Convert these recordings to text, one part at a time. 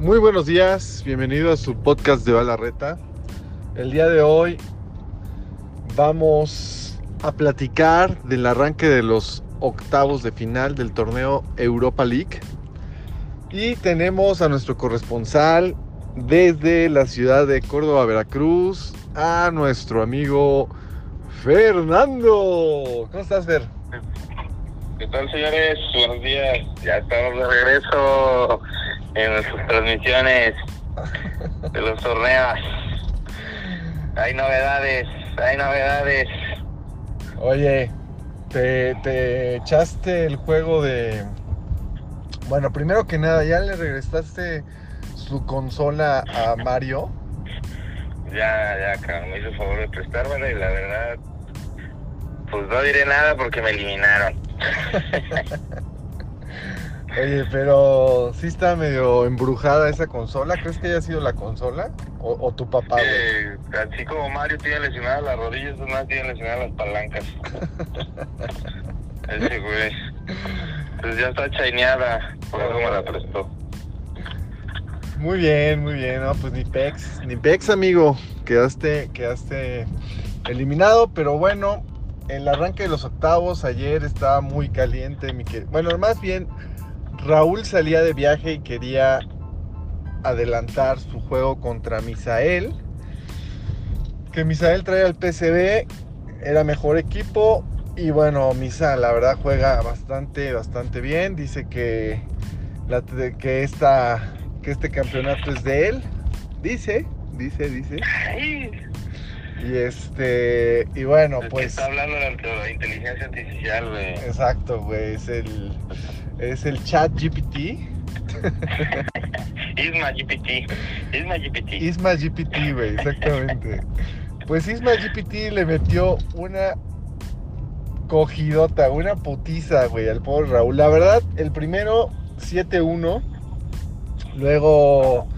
Muy buenos días, bienvenido a su podcast de Balarreta. El día de hoy vamos a platicar del arranque de los octavos de final del torneo Europa League. Y tenemos a nuestro corresponsal desde la ciudad de Córdoba, Veracruz, a nuestro amigo Fernando. ¿Cómo estás, Fer? ¿Qué tal, señores? Buenos días. Ya estamos de regreso en nuestras transmisiones de los torneos. Hay novedades, hay novedades. Oye, te, te echaste el juego de... Bueno, primero que nada, ¿ya le regresaste su consola a Mario? Ya, ya, cabrón, me hizo el favor de prestármela y la verdad, pues no diré nada porque me eliminaron. Oye, pero sí está medio embrujada esa consola. ¿Crees que haya sido la consola? ¿O, o tu papá, güey? Eh, así como Mario tiene lesionadas las rodillas, más tiene lesionadas las palancas. Ese güey. Pues ya está chaineada, por eso me la prestó. Muy bien, muy bien. No, pues ni pex, ni pex, amigo. Quedaste, quedaste eliminado, pero bueno, el arranque de los octavos ayer estaba muy caliente, mi que... Bueno, más bien, Raúl salía de viaje y quería adelantar su juego contra Misael. Que Misael trae al PCB, era mejor equipo. Y bueno, Misa la verdad juega bastante, bastante bien. Dice que, la, que, esta, que este campeonato es de él. Dice, dice, dice. Y este, y bueno, pues. Está hablando de la, la inteligencia artificial, güey. Exacto, güey. Es el, es el chat GPT. Isma GPT. Isma GPT. Isma GPT, güey, exactamente. Pues Isma GPT le metió una cogidota, una putiza, güey, al pobre Raúl. La verdad, el primero 7-1. Luego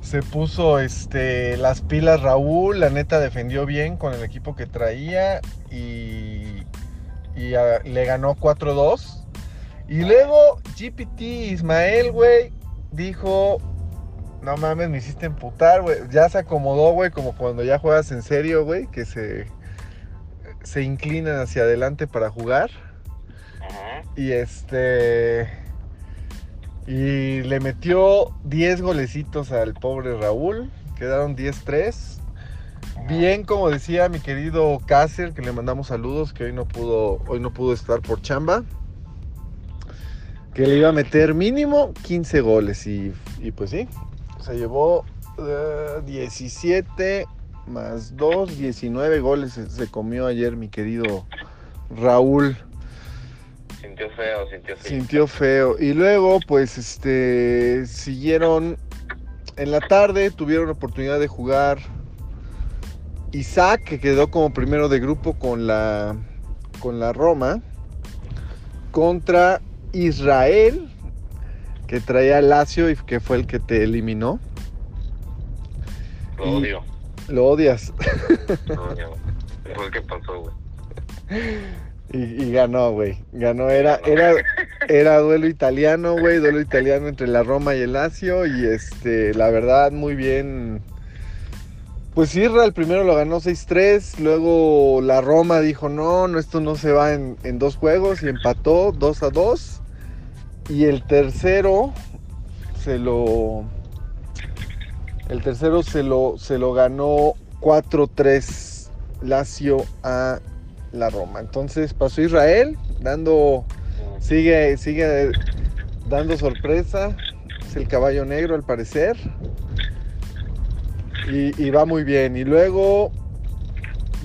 se puso este, las pilas Raúl. La neta defendió bien con el equipo que traía. Y, y le ganó 4-2. Y luego GPT Ismael, güey, dijo, no mames, me hiciste emputar, güey. Ya se acomodó, güey, como cuando ya juegas en serio, güey, que se, se inclinan hacia adelante para jugar. Ajá. Y este... Y le metió 10 golecitos al pobre Raúl. Quedaron 10-3. Bien, como decía mi querido Cácer, que le mandamos saludos, que hoy no pudo, hoy no pudo estar por chamba. Que le iba a meter mínimo 15 goles. Y, y pues sí, se llevó eh, 17 más 2, 19 goles se, se comió ayer mi querido Raúl. Sintió feo, sintió feo. Sintió feo. Y luego, pues, este, siguieron en la tarde, tuvieron oportunidad de jugar Isaac, que quedó como primero de grupo con la, con la Roma, contra Israel, que traía al Lazio y que fue el que te eliminó. Lo y- odio. Lo odias. Lo odio. Fue el que pasó, güey. Y, y ganó, güey. Ganó, era, era, era duelo italiano, güey. Duelo italiano entre la Roma y el Lazio. Y este, la verdad, muy bien. Pues Irra el primero lo ganó 6-3. Luego la Roma dijo, no, no, esto no se va en, en dos juegos. Y empató 2-2. Y el tercero se lo. El tercero se lo, se lo ganó 4-3 Lazio a la Roma. Entonces pasó Israel, dando, sigue, sigue dando sorpresa. Es el caballo negro al parecer. Y, y va muy bien. Y luego,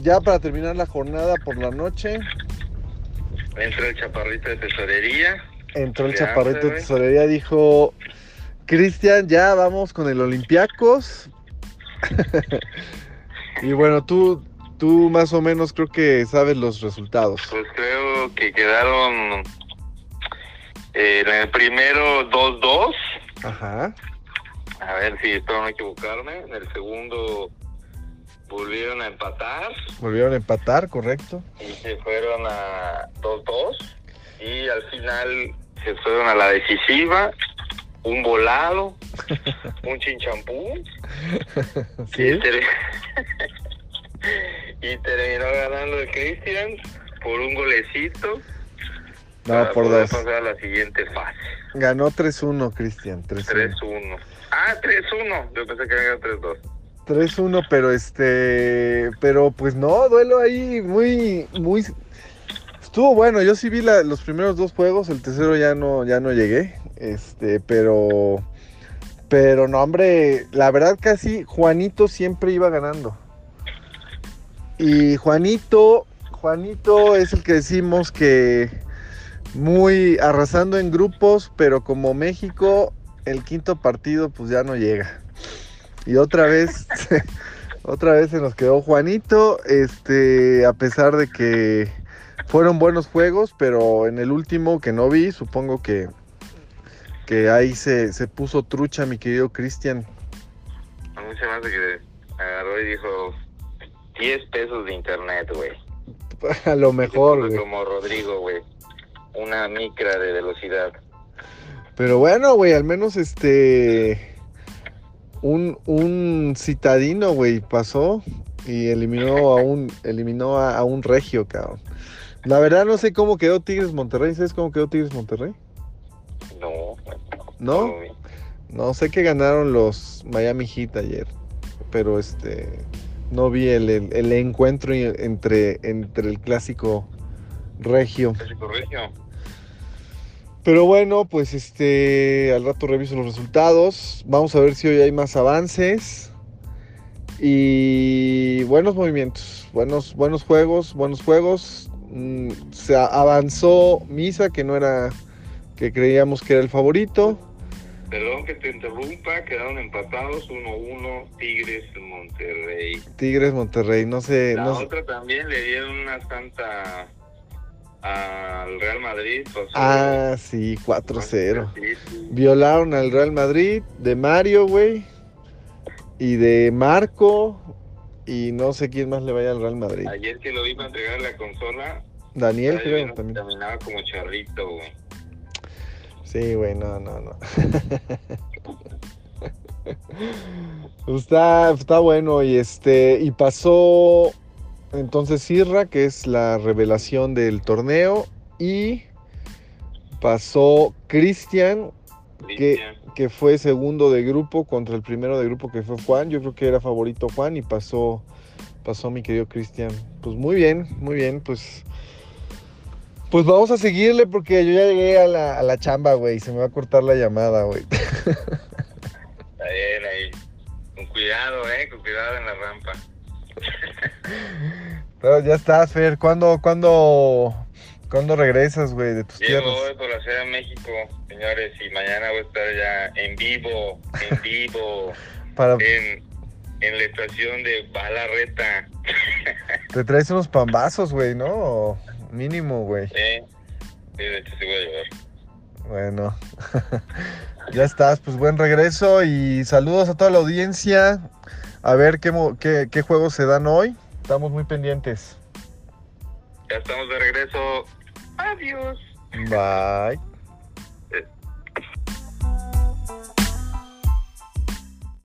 ya para terminar la jornada por la noche, Entra el chaparrito de tesorería. entró el chaparrito de tesorería, dijo, Cristian, ya vamos con el Olympiacos. y bueno, tú, tú más o menos creo que sabes los resultados. Pues creo que quedaron eh, en el primero 2-2. Ajá. A ver si espero no equivocarme. En el segundo volvieron a empatar Volvieron a empatar, correcto. y se fueron a 2-2. Y al final se fueron a la decisiva un volado, un chinchampú. ¿Sí? Y, ter- y terminó ganando el Cristian por un golecito. No, para por poder dos. pasar a la siguiente fase. Ganó 3-1, Cristian. 3-1. 3-1. Ah, 3-1. Yo pensé que había 3-2. 3-1, pero este. Pero pues no, duelo ahí muy. muy Estuvo bueno, yo sí vi la- los primeros dos juegos, el tercero ya no, ya no llegué. Este, pero. Pero no, hombre, la verdad casi Juanito siempre iba ganando. Y Juanito, Juanito es el que decimos que muy arrasando en grupos, pero como México, el quinto partido pues ya no llega. Y otra vez, otra vez se nos quedó Juanito, este, a pesar de que fueron buenos juegos, pero en el último que no vi, supongo que, que ahí se, se puso trucha mi querido Cristian. A mí se me hace que agarró y dijo 10 pesos de internet, güey. A lo mejor, Como- güey. Como Rodrigo, güey. Una micra de velocidad. Pero bueno, güey, al menos este. Un, un citadino, güey, pasó y eliminó a un, eliminó a, a un regio, cabrón. La verdad no sé cómo quedó Tigres Monterrey. ¿Sabes cómo quedó Tigres Monterrey? No. ¿No? güey. No, sé que ganaron los Miami Heat ayer, pero este no vi el, el- el encuentro entre, entre el clásico regio. Clásico Regio. Pero bueno, pues este al rato reviso los resultados. Vamos a ver si hoy hay más avances. Y buenos movimientos, buenos, buenos juegos, buenos juegos. Mm, se avanzó Misa, que no era, que creíamos que era el favorito. Perdón que te interrumpa, quedaron empatados 1-1 Tigres Monterrey. Tigres Monterrey, no sé, La no sé- otra también le dieron una santa al Real Madrid. pasó- Ah, sí, 4-0. Sí, sí. Violaron al Real Madrid de Mario, güey. Y de Marco. Y no sé quién más le vaya al Real Madrid. Ayer que lo vi para entregar la consola, Daniel, creo, no también. caminaba como charrito, güey. Sí, güey, no, no, no. está, está bueno y este y pasó entonces Sirra, que es la revelación del torneo y pasó Cristian, que, que fue segundo de grupo contra el primero de grupo que fue Juan. Yo creo que era favorito Juan y pasó pasó mi querido Cristian. Pues muy bien, muy bien, pues pues vamos a seguirle porque yo ya llegué a la, a la chamba, güey. Se me va a cortar la llamada, güey. Está bien ahí. Con cuidado, eh, con cuidado en la rampa. Pero ya estás, Fer. ¿Cuándo, cuándo, cuándo regresas, güey, de tus Llego tierras? hoy por la Ciudad de México, señores, y mañana voy a estar ya en vivo, en vivo, Para, en, en la estación de Balarreta. te traes unos pambazos, güey, ¿no? O Mínimo, güey. ¿eh? Sí, de hecho sí voy a llevar. Bueno, ya estás, pues buen regreso y saludos a toda la audiencia. A ver qué, qué, qué juegos se dan hoy. Estamos muy pendientes. Ya estamos de regreso. Adiós. Bye.